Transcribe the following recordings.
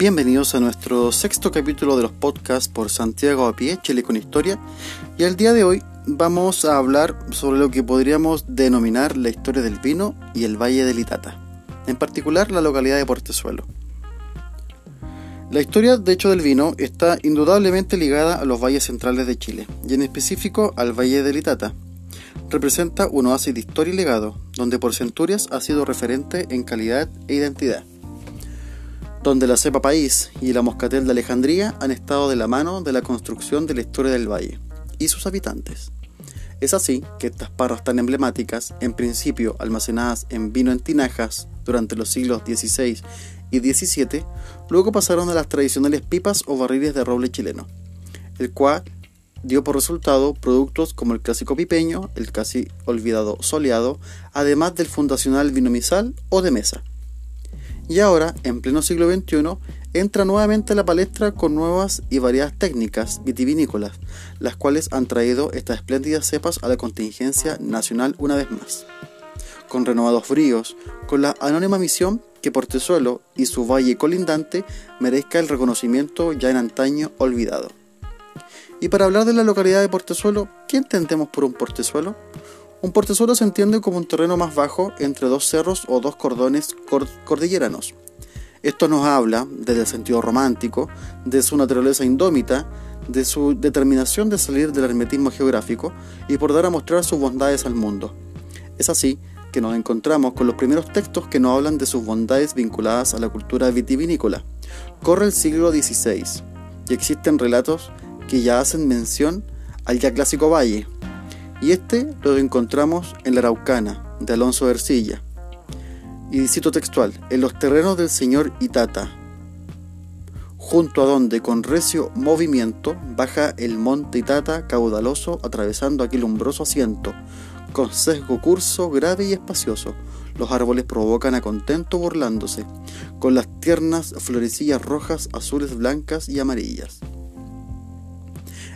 Bienvenidos a nuestro sexto capítulo de los podcasts por Santiago a pie, Chile con historia. Y el día de hoy vamos a hablar sobre lo que podríamos denominar la historia del vino y el Valle del Itata, en particular la localidad de Portezuelo. La historia, de hecho, del vino está indudablemente ligada a los valles centrales de Chile, y en específico al Valle del Itata. Representa un oasis de historia y legado, donde por centurias ha sido referente en calidad e identidad donde la cepa país y la moscatel de Alejandría han estado de la mano de la construcción de la historia del valle y sus habitantes. Es así que estas parras tan emblemáticas, en principio almacenadas en vino en tinajas durante los siglos XVI y XVII, luego pasaron a las tradicionales pipas o barriles de roble chileno, el cual dio por resultado productos como el clásico pipeño, el casi olvidado soleado, además del fundacional vino misal o de mesa y ahora, en pleno siglo XXI, entra nuevamente a la palestra con nuevas y variadas técnicas vitivinícolas, las cuales han traído estas espléndidas cepas a la contingencia nacional una vez más. Con renovados bríos, con la anónima misión que Portezuelo y su valle colindante merezca el reconocimiento ya en antaño olvidado. Y para hablar de la localidad de Portezuelo, ¿qué entendemos por un portezuelo? Un portezuelo se entiende como un terreno más bajo entre dos cerros o dos cordones cordilleranos. Esto nos habla, desde el sentido romántico, de su naturaleza indómita, de su determinación de salir del hermetismo geográfico y por dar a mostrar sus bondades al mundo. Es así que nos encontramos con los primeros textos que nos hablan de sus bondades vinculadas a la cultura vitivinícola. Corre el siglo XVI y existen relatos que ya hacen mención al ya clásico valle, y este lo encontramos en la Araucana, de Alonso Ercilla. Y cito textual, en los terrenos del señor Itata, junto a donde con recio movimiento baja el monte Itata caudaloso atravesando aquel umbroso asiento, con sesgo curso grave y espacioso, los árboles provocan a contento burlándose, con las tiernas florecillas rojas, azules, blancas y amarillas.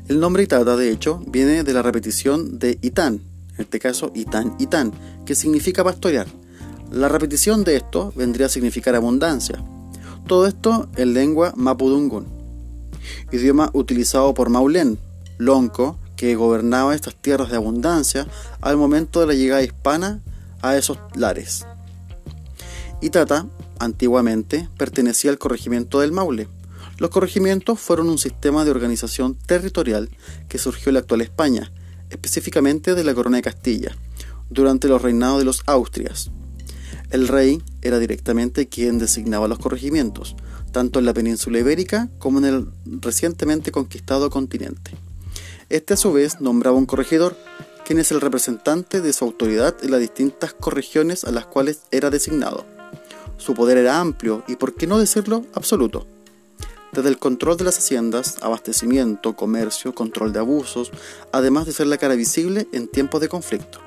El nombre Itata, de hecho, viene de la repetición de Itán, en este caso Itán Itán, que significa pastorear. La repetición de esto vendría a significar abundancia. Todo esto en lengua mapudungun, idioma utilizado por Maulén, lonco, que gobernaba estas tierras de abundancia al momento de la llegada hispana a esos lares. Itata, antiguamente, pertenecía al corregimiento del Maule, los corregimientos fueron un sistema de organización territorial que surgió en la actual España, específicamente de la Corona de Castilla, durante los reinados de los Austrias. El rey era directamente quien designaba los corregimientos, tanto en la península ibérica como en el recientemente conquistado continente. Este a su vez nombraba un corregidor, quien es el representante de su autoridad en las distintas corregiones a las cuales era designado. Su poder era amplio y, por qué no decirlo, absoluto desde el control de las haciendas, abastecimiento, comercio, control de abusos, además de ser la cara visible en tiempos de conflicto.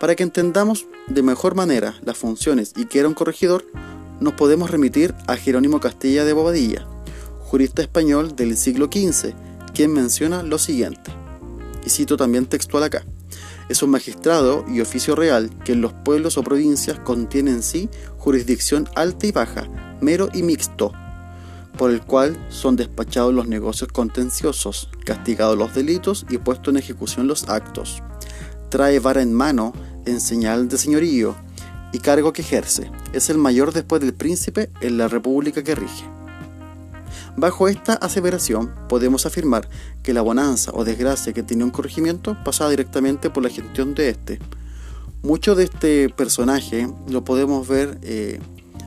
Para que entendamos de mejor manera las funciones y que era un corregidor, nos podemos remitir a Jerónimo Castilla de Bobadilla, jurista español del siglo XV, quien menciona lo siguiente, y cito también textual acá, es un magistrado y oficio real que en los pueblos o provincias contiene en sí jurisdicción alta y baja, mero y mixto, por el cual son despachados los negocios contenciosos, castigados los delitos y puesto en ejecución los actos. Trae vara en mano en señal de señorío y cargo que ejerce. Es el mayor después del príncipe en la república que rige. Bajo esta aseveración podemos afirmar que la bonanza o desgracia que tiene un corregimiento pasaba directamente por la gestión de este. Mucho de este personaje lo podemos ver eh,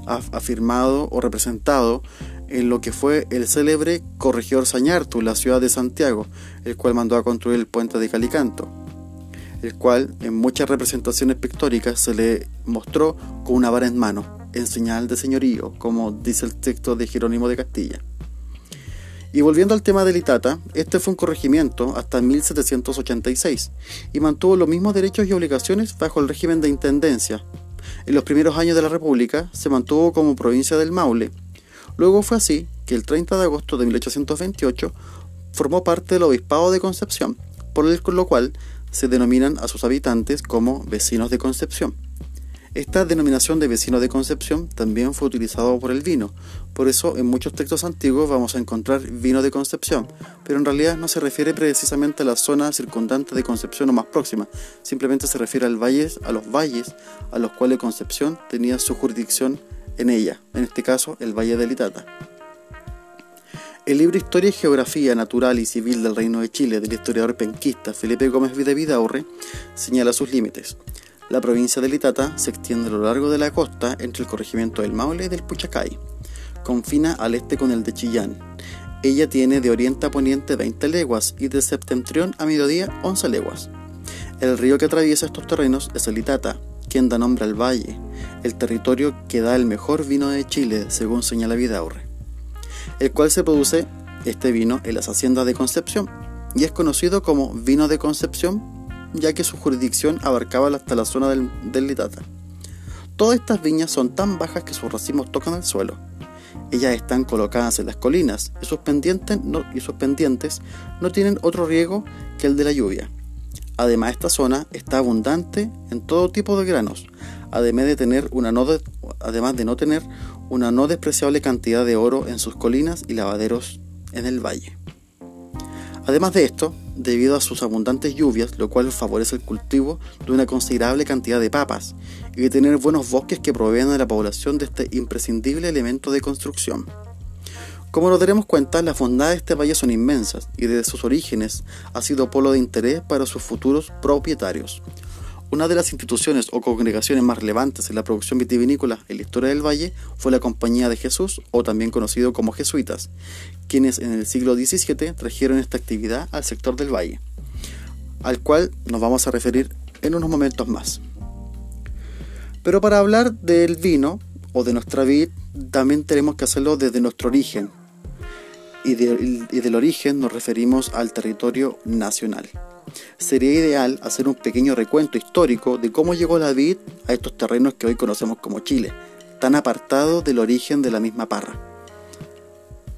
afirmado o representado en lo que fue el célebre corregidor Sañartu, la ciudad de Santiago, el cual mandó a construir el puente de Calicanto, el cual en muchas representaciones pictóricas se le mostró con una vara en mano, en señal de señorío, como dice el texto de Jerónimo de Castilla. Y volviendo al tema del Itata, este fue un corregimiento hasta 1786 y mantuvo los mismos derechos y obligaciones bajo el régimen de intendencia. En los primeros años de la República se mantuvo como provincia del Maule Luego fue así que el 30 de agosto de 1828 formó parte del Obispado de Concepción, por lo cual se denominan a sus habitantes como vecinos de Concepción. Esta denominación de vecino de Concepción también fue utilizado por el vino, por eso en muchos textos antiguos vamos a encontrar vino de Concepción, pero en realidad no se refiere precisamente a la zona circundante de Concepción o más próxima, simplemente se refiere al valle, a los valles a los cuales Concepción tenía su jurisdicción en ella, en este caso el Valle de Litata. El libro Historia y Geografía Natural y Civil del Reino de Chile del historiador penquista Felipe Gómez de Vidaurre señala sus límites. La provincia de Litata se extiende a lo largo de la costa entre el corregimiento del Maule y del Puchacay. Confina al este con el de Chillán. Ella tiene de oriente a poniente 20 leguas y de septentrión a mediodía 11 leguas. El río que atraviesa estos terrenos es el Litata, quien da nombre al valle, el territorio que da el mejor vino de Chile, según señala Vidaurre, el cual se produce este vino en las haciendas de Concepción y es conocido como vino de Concepción ya que su jurisdicción abarcaba hasta la zona del, Litata. Todas estas viñas son tan bajas que sus racimos tocan el suelo. Ellas están colocadas en las colinas y sus, pendientes y sus pendientes no tienen otro riego que el de la lluvia. Además, esta zona está abundante en todo tipo de granos, además de, tener una no además de no tener una no despreciable cantidad de oro en sus colinas y lavaderos en el valle. Además de esto, debido a sus abundantes lluvias, lo cual favorece el cultivo de una considerable cantidad de papas y de tener buenos bosques que provean a la población de este imprescindible elemento de construcción. Como nos daremos cuenta, las bondades de este valle son inmensas y desde sus orígenes ha sido polo de interés para sus futuros propietarios. Una de las instituciones o congregaciones más relevantes en la producción vitivinícola en la historia del valle fue la Compañía de Jesús, o también conocido como jesuitas, quienes en el siglo XVII trajeron esta actividad al sector del valle, al cual nos vamos a referir en unos momentos más. Pero para hablar del vino o de nuestra vid, también tenemos que hacerlo desde nuestro origen. Y, del origen nos referimos al territorio nacional. Sería ideal hacer un pequeño recuento histórico de cómo llegó la vid a estos terrenos que hoy conocemos como Chile, tan apartados del origen de la misma parra.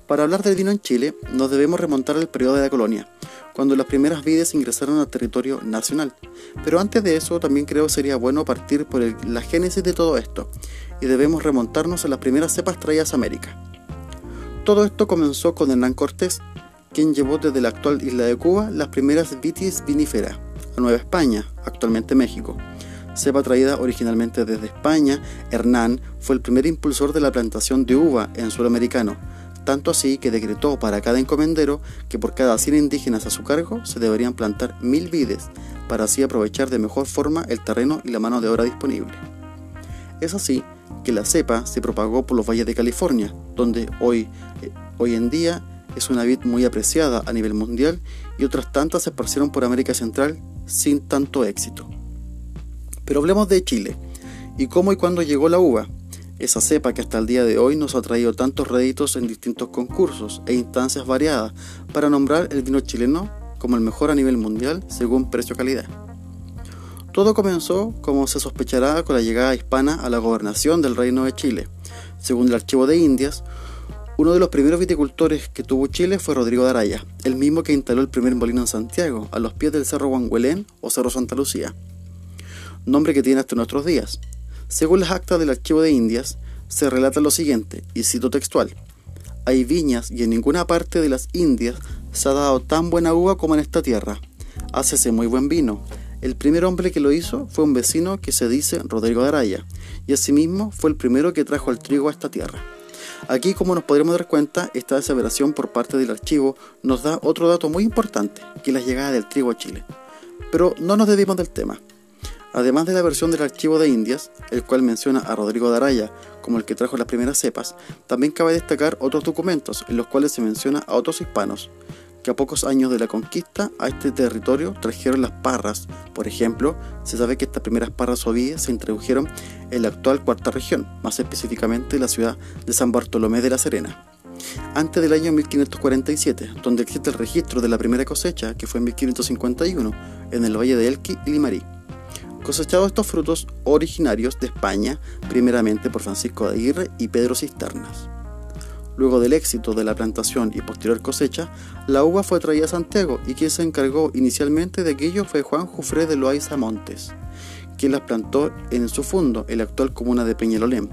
Para hablar del vino en Chile, nos debemos remontar al periodo de la colonia, cuando las primeras vides ingresaron al territorio nacional. Pero antes de eso, también creo sería bueno partir por la génesis de todo esto, y debemos remontarnos a las primeras cepas traídas a América. Todo esto comenzó con Hernán Cortés, quien llevó desde la actual isla de Cuba las primeras vitis vinifera a Nueva España, actualmente México. Cepa traída originalmente desde España, Hernán fue el primer impulsor de la plantación de uva en suelo americano, tanto así que decretó para cada encomendero que por cada 100 indígenas a su cargo se deberían plantar mil vides, para así aprovechar de mejor forma el terreno y la mano de obra disponible. Es así que la cepa se propagó por los valles de California, donde hoy, eh, hoy en día es una vid muy apreciada a nivel mundial y otras tantas se esparcieron por América Central sin tanto éxito. Pero hablemos de Chile y cómo y cuándo llegó la uva, esa cepa que hasta el día de hoy nos ha traído tantos réditos en distintos concursos e instancias variadas para nombrar el vino chileno como el mejor a nivel mundial según precio-calidad. Todo comenzó, como se sospechará, con la llegada hispana a la gobernación del Reino de Chile. Según el Archivo de Indias, uno de los primeros viticultores que tuvo Chile fue Rodrigo de Araya, el mismo que instaló el primer molino en Santiago, a los pies del Cerro Guanguelén o Cerro Santa Lucía, nombre que tiene hasta nuestros días. Según las actas del Archivo de Indias, se relata lo siguiente, y cito textual. Hay viñas y en ninguna parte de las Indias se ha dado tan buena uva como en esta tierra. Hácese muy buen vino. El primer hombre que lo hizo fue un vecino que se dice Rodrigo de Araya, y asimismo fue el primero que trajo el trigo a esta tierra. Aquí, como nos podremos dar cuenta, esta aseveración por parte del archivo nos da otro dato muy importante, que es la llegada del trigo a Chile. Pero no nos desviemos del tema. Además de la versión del archivo de Indias, el cual menciona a Rodrigo de Araya como el que trajo las primeras cepas, también cabe destacar otros documentos en los cuales se menciona a otros hispanos, que a pocos años de la conquista a este territorio trajeron las parras. Por ejemplo, se sabe que estas primeras parras ovíes se introdujeron en la actual cuarta región, más específicamente la ciudad de San Bartolomé de la Serena. Antes del año 1547, donde existe el registro de la primera cosecha, que fue en 1551, en el valle de Elqui y Limarí cosechados estos frutos originarios de España, primeramente por Francisco de Aguirre y Pedro Cisternas. Luego del éxito de la plantación y posterior cosecha, la uva fue traída a Santiago y quien se encargó inicialmente de aquello fue Juan Jufré de Loaiza Montes, quien las plantó en su fondo, en la actual comuna de Peñalolén,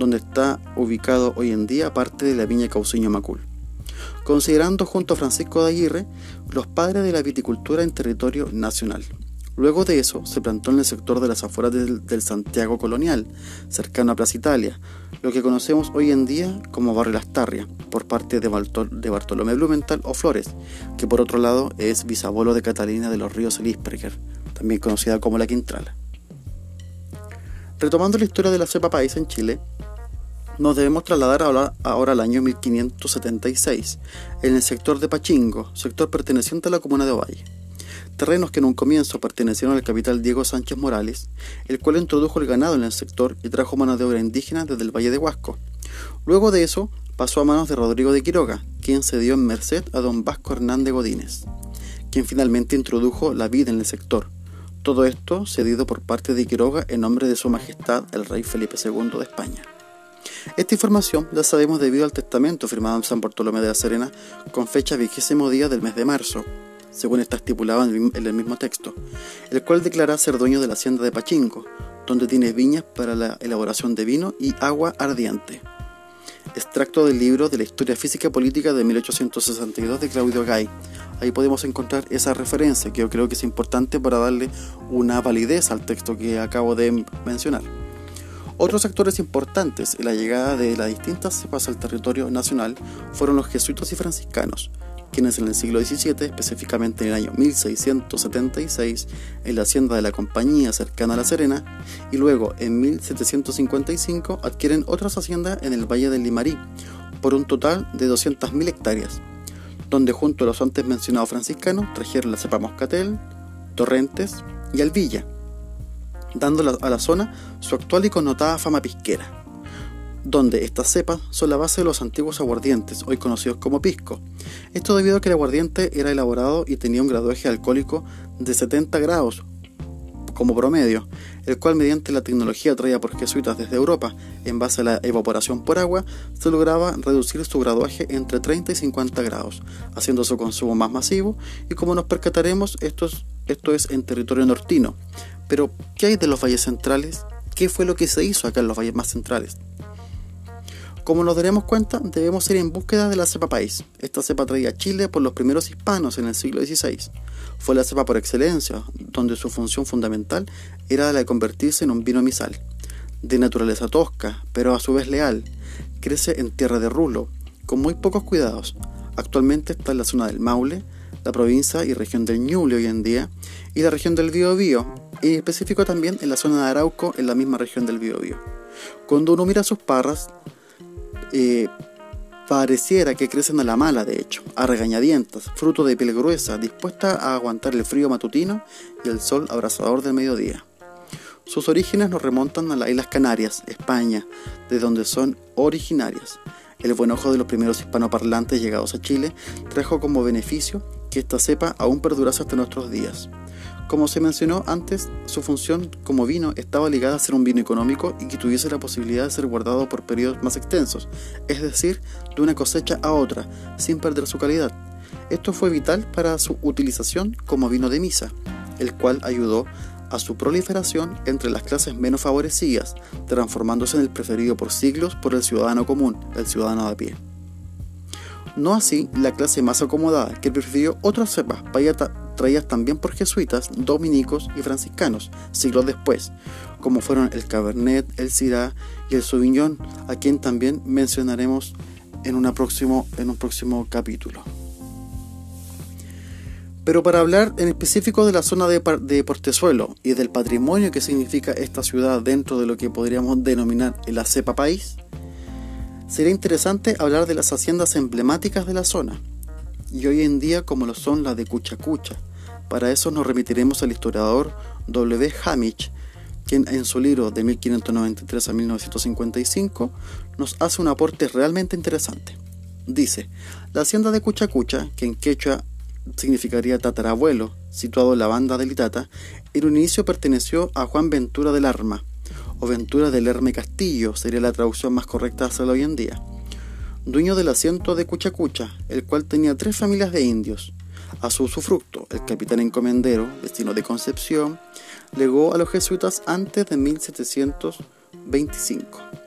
donde está ubicado hoy en día parte de la viña Cauciño Macul. Considerando junto a Francisco de Aguirre los padres de la viticultura en territorio nacional. Luego de eso, se plantó en el sector de las afueras del, Santiago colonial, cercano a Plaza Italia, lo que conocemos hoy en día como Barrio Lastarria, por parte de, Bartolomé Blumenthal o Flores, que por otro lado es bisabuelo de Catalina de los Ríos Elisperger, también conocida como la Quintrala. Retomando la historia de la cepa país en Chile, nos debemos trasladar ahora, al año 1576, en el sector de Pachingo, sector perteneciente a la comuna de Ovalle terrenos que en un comienzo pertenecieron al capital Diego Sánchez Morales, el cual introdujo el ganado en el sector y trajo mano de obra indígena desde el Valle de Huasco. Luego de eso, pasó a manos de Rodrigo de Quiroga, quien cedió en merced a don Vasco Hernández Godínez, quien finalmente introdujo la vida en el sector. Todo esto cedido por parte de Quiroga en nombre de su majestad el rey Felipe II de España. Esta información la sabemos debido al testamento firmado en San Bartolomé de la Serena con fecha vigésimo día del mes de marzo, según está estipulado en el mismo texto, el cual declara ser dueño de la hacienda de Pachingo, donde tiene viñas para la elaboración de vino y agua ardiente. Extracto del libro de la Historia Física Política de 1862 de Claudio Gay. Ahí podemos encontrar esa referencia que yo creo que es importante para darle una validez al texto que acabo de mencionar. Otros actores importantes en la llegada de las distintas cepas al territorio nacional fueron los jesuitas y franciscanos, quienes en el siglo XVII, específicamente en el año 1676, en la hacienda de la compañía cercana a La Serena, y luego en 1755 adquieren otras haciendas en el Valle del Limarí, por un total de 200.000 hectáreas, donde junto a los antes mencionados franciscanos trajeron la cepa Moscatel, Torrentes y Alvilla, dando a la zona su actual y connotada fama pisquera donde estas cepas son la base de los antiguos aguardientes, hoy conocidos como pisco. Esto debido a que el aguardiente era elaborado y tenía un graduaje alcohólico de 70 grados como promedio, el cual mediante la tecnología traída por jesuitas desde Europa, en base a la evaporación por agua, se lograba reducir su graduaje entre 30 y 50 grados, haciendo su consumo más masivo y como nos percataremos, esto es, esto es en territorio nortino. Pero, ¿qué hay de los valles centrales? ¿Qué fue lo que se hizo acá en los valles más centrales? Como nos daremos cuenta, debemos ir en búsqueda de la cepa país. Esta cepa traía Chile por los primeros hispanos en el siglo XVI. Fue la cepa por excelencia, donde su función fundamental era la de convertirse en un vino misal. De naturaleza tosca, pero a su vez leal, crece en tierra de rulo, con muy pocos cuidados. Actualmente está en la zona del Maule, la provincia y región del Ñuble hoy en día, y la región del Biobío, y en específico también en la zona de Arauco, en la misma región del Biobío. Cuando uno mira sus parras, pareciera que crecen a la mala, de hecho, a regañadientas, fruto de piel gruesa, dispuesta a aguantar el frío matutino y el sol abrasador del mediodía. Sus orígenes nos remontan a las Islas Canarias, España, de donde son originarias. El buen ojo de los primeros hispanoparlantes llegados a Chile trajo como beneficio que esta cepa aún perdurase hasta nuestros días. Como se mencionó antes, su función como vino estaba ligada a ser un vino económico y que tuviese la posibilidad de ser guardado por periodos más extensos, es decir, de una cosecha a otra, sin perder su calidad. Esto fue vital para su utilización como vino de misa, el cual ayudó a su proliferación entre las clases menos favorecidas, transformándose en el preferido por siglos por el ciudadano común, el ciudadano de a pie. No así la clase más acomodada, que prefirió otras cepas, traídas también por jesuitas, dominicos y franciscanos, siglos después, como fueron el Cabernet, el Syrah y el Sauvignon, a quien también mencionaremos en, próximo, en un próximo capítulo. Pero para hablar en específico de la zona de, de, Portezuelo y del patrimonio que significa esta ciudad dentro de lo que podríamos denominar el cepa país, sería interesante hablar de las haciendas emblemáticas de la zona, y hoy en día como lo son las de Cuchacucha. Para eso nos remitiremos al historiador W. Hamich, quien en su libro de 1593 a 1955 nos hace un aporte realmente interesante. Dice, la hacienda de Cuchacucha, que en quechua significaría tatarabuelo, situado en la banda de Litata, en un inicio perteneció a Juan Ventura del Arma, o Ventura del Herme Castillo, sería la traducción más correcta hacerlo hoy en día dueño del asiento de Cuchacucha, el cual tenía tres familias de indios. A su usufructo, el capitán encomendero, destino de Concepción, legó a los jesuitas antes de 1725.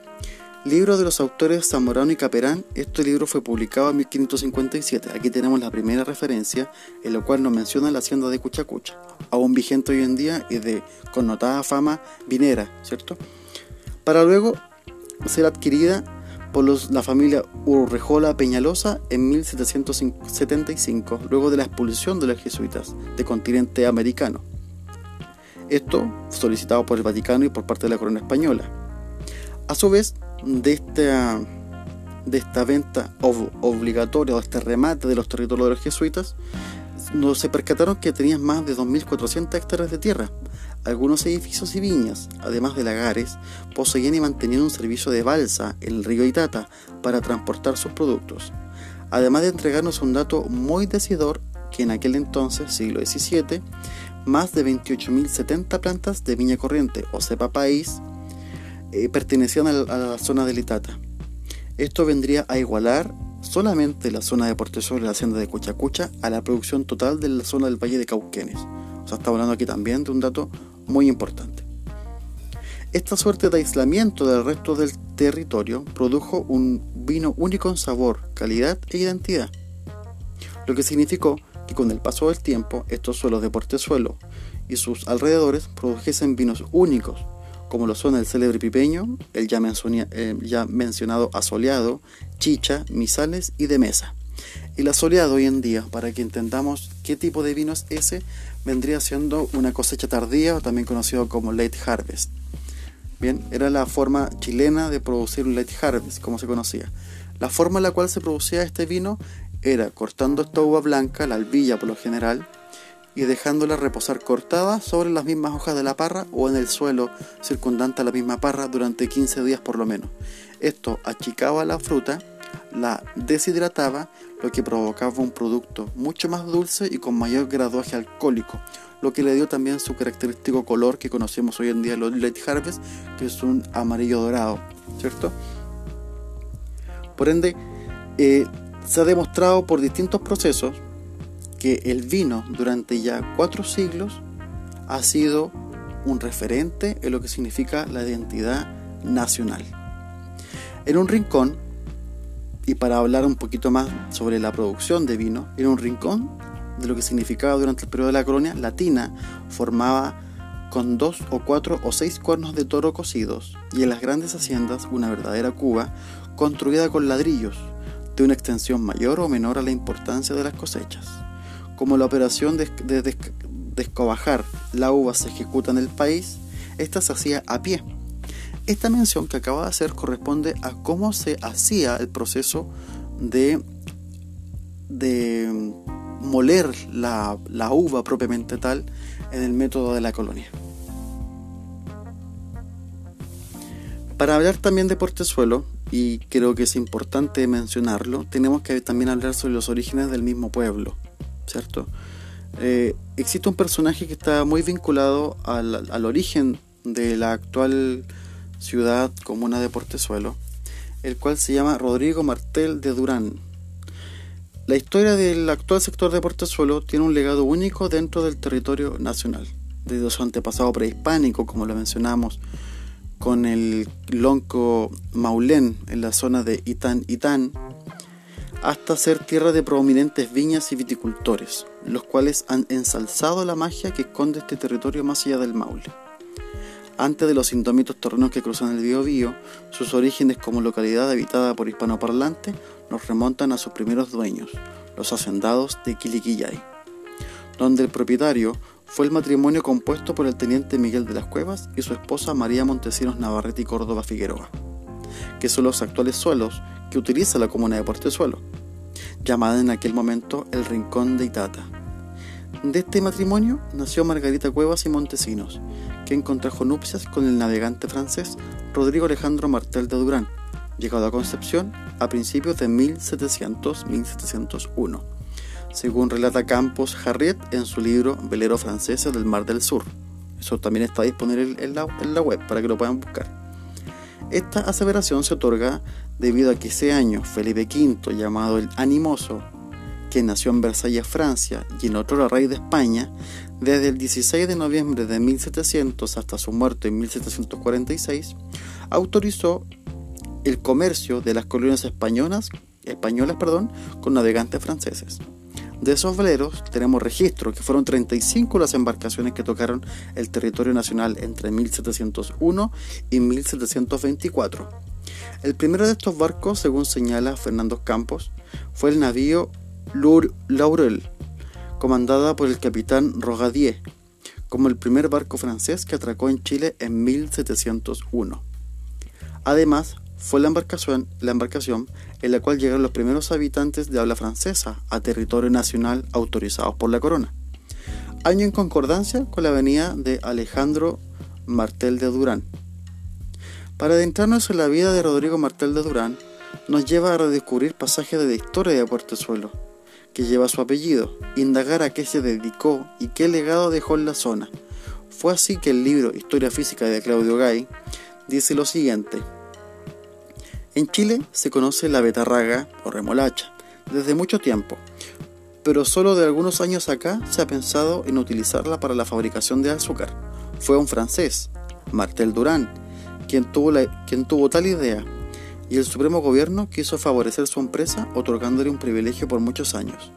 Libro de los autores Zamorano y Caperán. Este libro fue publicado en 1557. Aquí tenemos la primera referencia, en la cual nos menciona la hacienda de Cuchacucha, aún vigente hoy en día y de connotada fama vinera, ¿cierto? Para luego ser adquirida por la familia Urrejola Peñalosa en 1775, luego de la expulsión de los jesuitas del continente americano. Esto solicitado por el Vaticano y por parte de la corona española. A su vez, de esta, de esta venta obligatoria o este remate de los territorios de los jesuitas, no se percataron que tenían más de 2.400 hectáreas de tierra. Algunos edificios y viñas, además de lagares, poseían y mantenían un servicio de balsa en el río Itata para transportar sus productos. Además de entregarnos un dato muy decidor que en aquel entonces, siglo XVII, más de 28.070 plantas de viña corriente o cepa país eh, pertenecían a la, zona del Itata. Esto vendría a igualar solamente la zona de Portezuelo y la hacienda de Cuchacucha a la producción total de la zona del Valle de Cauquenes. O sea, estamos hablando aquí también de un dato muy importante. Esta suerte de aislamiento del resto del territorio produjo un vino único en sabor, calidad e identidad, lo que significó que con el paso del tiempo estos suelos de Portezuelo y sus alrededores produjesen vinos únicos, como lo son el célebre pipeño, el ya, ya mencionado asoleado, chicha, misales y de mesa. El asoleado hoy en día, para que entendamos qué tipo de vino es ese, vendría siendo una cosecha tardía o también conocido como late harvest. Bien, era la forma chilena de producir un late harvest, como se conocía. La forma en la cual se producía este vino era cortando esta uva blanca, la albilla por lo general, y dejándola reposar cortada sobre las mismas hojas de la parra o en el suelo circundante a la misma parra durante 15 días por lo menos. Esto achicaba la fruta, la deshidrataba, lo que provocaba un producto mucho más dulce y con mayor graduaje alcohólico, lo que le dio también su característico color que conocemos hoy en día los late harvest, que es un amarillo dorado, ¿cierto? Por ende, eh, se ha demostrado por distintos procesos que el vino durante ya cuatro siglos ha sido un referente en lo que significa la identidad nacional. En un rincón, y para hablar un poquito más sobre la producción de vino, en un rincón de lo que significaba durante el periodo de la colonia, latina formaba con dos o cuatro o seis cuernos de toro cocidos y en las grandes haciendas una verdadera cuba construida con ladrillos de una extensión mayor o menor a la importancia de las cosechas como la operación de, descobajar la uva se ejecuta en el país, esta se hacía a pie. Esta mención que acabo de hacer corresponde a cómo se hacía el proceso de, de moler la, la uva propiamente tal en el método de la colonia. Para hablar también de Portezuelo, y creo que es importante mencionarlo, tenemos que también hablar sobre los orígenes del mismo pueblo. ¿Cierto? Eh, existe un personaje que está muy vinculado al, origen de la actual ciudad comuna de Portezuelo, el cual se llama Rodrigo Martel de Durán. La historia del actual sector de Portezuelo tiene un legado único dentro del territorio nacional, desde su antepasado prehispánico, como lo mencionamos, con el lonco Maulén en la zona de Itán Itán, hasta ser tierra de prominentes viñas y viticultores, los cuales han ensalzado la magia que esconde este territorio más allá del Maule. Antes de los indómitos terrenos que cruzan el Biobío, sus orígenes como localidad habitada por hispanoparlantes nos remontan a sus primeros dueños, los hacendados de Quiliquillay, donde el propietario fue el matrimonio compuesto por el teniente Miguel de las Cuevas y su esposa María Montesinos Navarrete y Córdoba Figueroa, que son los actuales suelos que utiliza la comuna de Portezuelo, llamada en aquel momento el Rincón de Itata. De este matrimonio nació Margarita Cuevas y Montesinos, quien contrajo nupcias con el navegante francés Rodrigo Alejandro Martel de Durán, llegado a Concepción a principios de 1700-1701, según relata Campos Harriet en su libro Velero Francesa del Mar del Sur. Eso también está disponible en la, en la web para que lo puedan buscar. Esta aseveración se otorga debido a que ese año Felipe V, llamado el Animoso, que nació en Versalles, Francia, y en otro la rey de España, Desde el 16 de noviembre de 1700 hasta su muerte en 1746, autorizó el comercio de las colonias españolas, españolas perdón, con navegantes franceses. De esos veleros tenemos registro que fueron 35 las embarcaciones que tocaron el territorio nacional entre 1701 y 1724. El primero de estos barcos, según señala Fernando Campos, fue el navío Lour Laurel, comandada por el capitán Rogadier, como el primer barco francés que atracó en Chile en 1701. Además, fue la embarcación, en la cual llegaron los primeros habitantes de habla francesa a territorio nacional autorizados por la corona. Año en concordancia con la venida de Alejandro Martel de Durán. Para adentrarnos en la vida de Rodrigo Martel de Durán, nos lleva a redescubrir pasajes de la historia de Puertezuelo, que lleva su apellido, indagar a qué se dedicó y qué legado dejó en la zona. Fue así que el libro Historia Física de Claudio Gay dice lo siguiente. En Chile se conoce la betarraga o remolacha desde mucho tiempo, pero solo de algunos años acá se ha pensado en utilizarla para la fabricación de azúcar. Fue un francés, Martel Durán, quien tuvo, quien tuvo tal idea, y el Supremo Gobierno quiso favorecer su empresa otorgándole un privilegio por muchos años.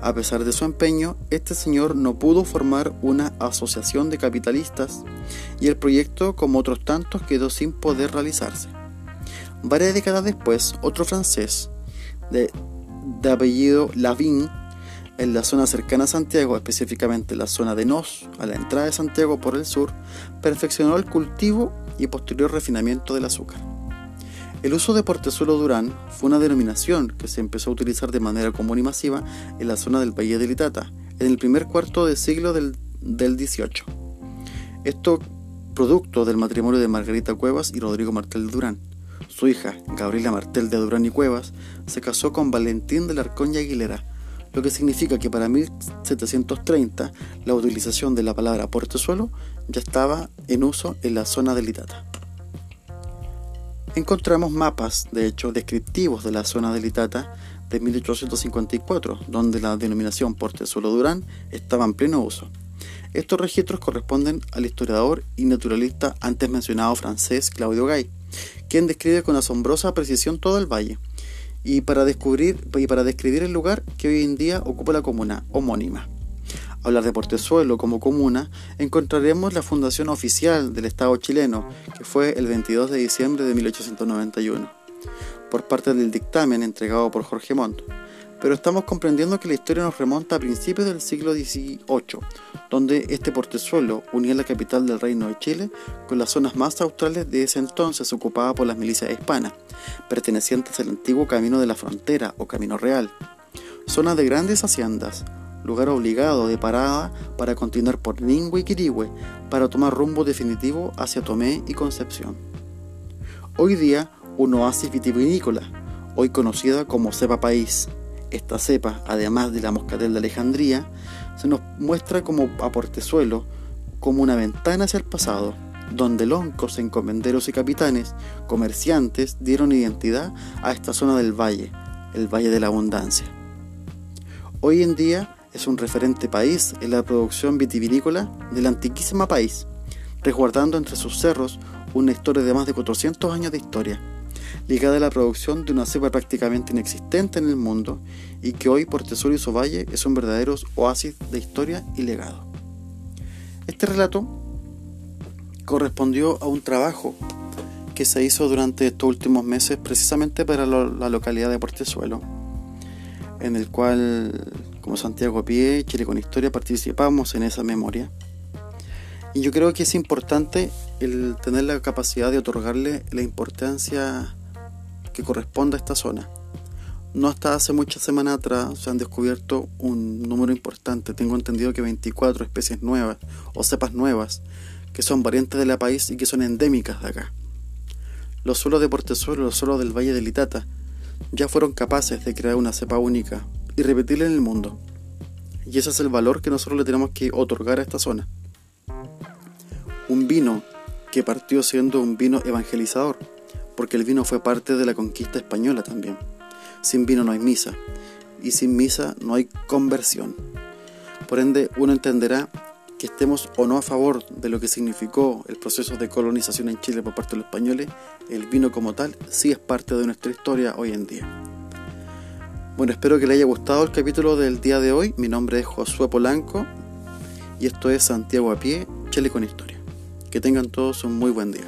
A pesar de su empeño, este señor no pudo formar una asociación de capitalistas y el proyecto, como otros tantos, quedó sin poder realizarse. Varias décadas después, otro francés, de, apellido Lavín, en la zona cercana a Santiago, específicamente en la zona de Nos, a la entrada de Santiago por el sur, perfeccionó el cultivo y posterior refinamiento del azúcar. El uso de portezuelo Durán fue una denominación que se empezó a utilizar de manera común y masiva en la zona del Valle de Litata, en el primer cuarto de siglo del, del 18. Esto producto del matrimonio de Margarita Cuevas y Rodrigo Martel Durán. Su hija, Gabriela Martel de Durán y Cuevas, se casó con Valentín de Larcón y Aguilera, lo que significa que para 1730 la utilización de la palabra portezuelo ya estaba en uso en la zona de Litata. Encontramos mapas, de hecho, descriptivos de la zona de Litata de 1854, donde la denominación portezuelo Durán estaba en pleno uso. Estos registros corresponden al historiador y naturalista antes mencionado francés Claudio Gay, quien describe con asombrosa precisión todo el valle, y para, descubrir, y para describir el lugar que hoy en día ocupa la comuna homónima. Hablar de Portezuelo como comuna, encontraremos la fundación oficial del Estado chileno, que fue el 22 de diciembre de 1891, por parte del dictamen entregado por Jorge Montt pero estamos comprendiendo que la historia nos remonta a principios del siglo XVIII, donde este portezuelo unía la capital del Reino de Chile con las zonas más australes de ese entonces ocupadas por las milicias hispanas, pertenecientes al antiguo Camino de la Frontera o Camino Real. Zonas de grandes haciendas, lugar obligado de parada para continuar por Ningüe y Quirihue para tomar rumbo definitivo hacia Tomé y Concepción. Hoy día, un oasis vitivinícola, hoy conocida como Cepa País, esta cepa, además de la moscatel de Alejandría, se nos muestra como a portezuelo, como una ventana hacia el pasado, donde loncos, encomenderos y capitanes, comerciantes, dieron identidad a esta zona del valle, el Valle de la Abundancia. Hoy en día es un referente país en la producción vitivinícola del antiquísimo país, resguardando entre sus cerros una historia de más de 400 años de historia ligada a la producción de una cepa prácticamente inexistente en el mundo y que hoy por Tesoro y Sovalle es un verdadero oasis de historia y legado. Este relato correspondió a un trabajo que se hizo durante estos últimos meses precisamente para la localidad de Portezuelo, en el cual, como Santiago Pie, Chile con Historia, participamos en esa memoria. Y yo creo que es importante el tener la capacidad de otorgarle la importancia que corresponde a esta zona. No hasta hace muchas semanas atrás se han descubierto un número importante, tengo entendido que 24 especies nuevas o cepas nuevas que son variantes de la país y que son endémicas de acá. Los suelos de Portezuelo, los suelos del Valle de Litata, ya fueron capaces de crear una cepa única y repetirla en el mundo. Y ese es el valor que nosotros le tenemos que otorgar a esta zona. Un vino que partió siendo un vino evangelizador, porque el vino fue parte de la conquista española también. Sin vino no hay misa, y sin misa no hay conversión. Por ende, uno entenderá que estemos o no a favor de lo que significó el proceso de colonización en Chile por parte de los españoles, el vino como tal sí es parte de nuestra historia hoy en día. Bueno, espero que le haya gustado el capítulo del día de hoy. Mi nombre es Josué Polanco y esto es Santiago a pie, Chile con historia. Que tengan todos un muy buen día.